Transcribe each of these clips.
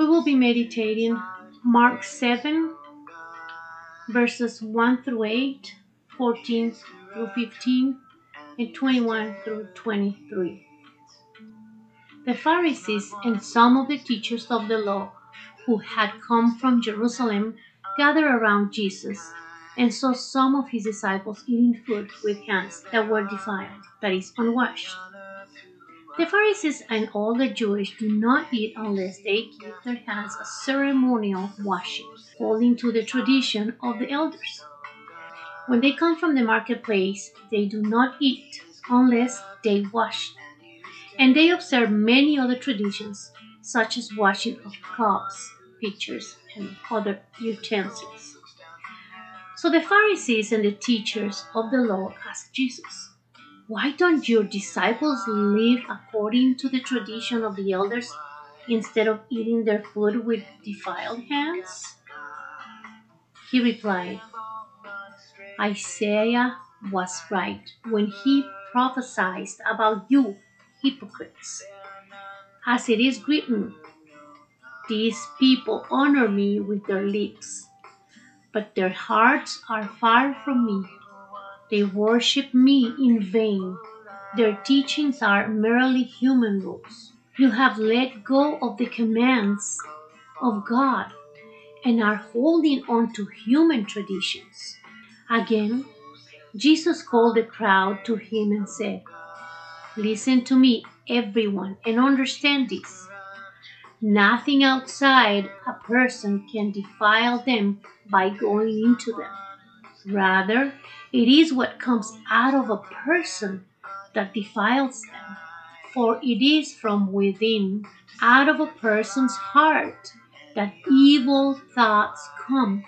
We will be meditating Mark 7, verses 1 through 8, 14 through 15, and 21 through 23. The Pharisees and some of the teachers of the law who had come from Jerusalem gathered around Jesus and saw some of his disciples eating food with hands that were defiled, that is, unwashed. The Pharisees and all the Jewish do not eat unless they give their hands a ceremonial washing, according to the tradition of the elders. When they come from the marketplace, they do not eat unless they wash. And they observe many other traditions, such as washing of cups, pitchers, and other utensils. So the Pharisees and the teachers of the law asked Jesus, Why don't your disciples live according to the tradition of the elders instead of eating their food with defiled hands? He replied, Isaiah was right when he prophesied about you, hypocrites. As it is written, These people honor me with their lips, but their hearts are far from me. They worship me in vain. Their teachings are merely human rules. You have let go of the commands of God and are holding on to human traditions. Again, Jesus called the crowd to him and said, Listen to me, everyone, and understand this. Nothing outside a person can defile them by going into them. Rather, it is what comes out of a person that defiles them. For it is from within, out of a person's heart, that evil thoughts come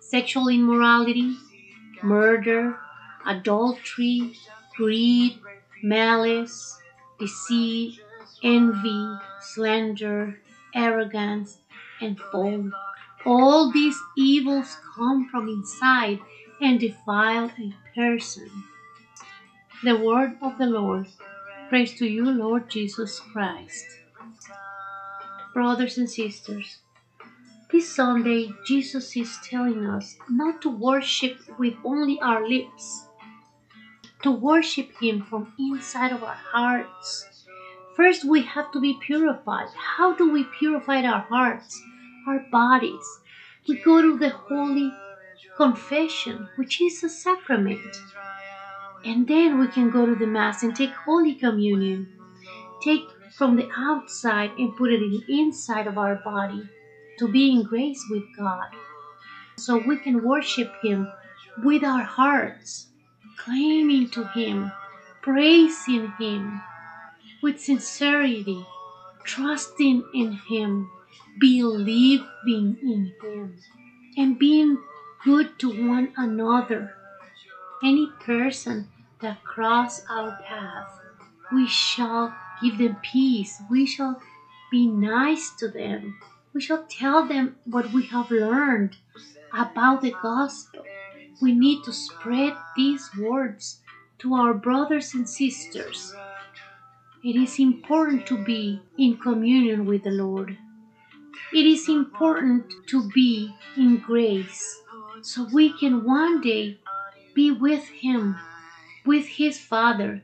sexual immorality, murder, adultery, greed, malice, deceit, envy, slander, arrogance, and folly. All these evils come from inside and defile a person. The word of the Lord. Praise to you, Lord Jesus Christ. Brothers and sisters, this Sunday, Jesus is telling us not to worship with only our lips, to worship Him from inside of our hearts. First, we have to be purified. How do we purify our hearts, our bodies? We go to the Holy Confession, which is a sacrament. And then we can go to the Mass and take Holy Communion. Take from the outside and put it in the inside of our body to be in grace with God. So we can worship Him with our hearts, claiming to Him, praising Him with sincerity, trusting in Him, believing in Him, and being good to one another. Any person that cross our path, we shall give them peace. We shall be nice to them. We shall tell them what we have learned about the gospel. We need to spread these words to our brothers and sisters. It is important to be in communion with the Lord. It is important to be in grace so we can one day be with Him, with His Father,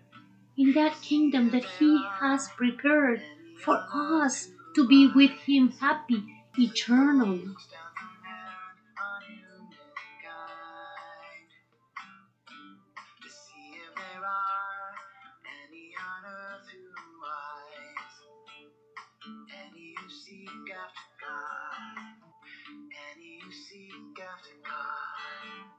in that kingdom that He has prepared for us to be with Him happy eternally. After God, and you seek after God.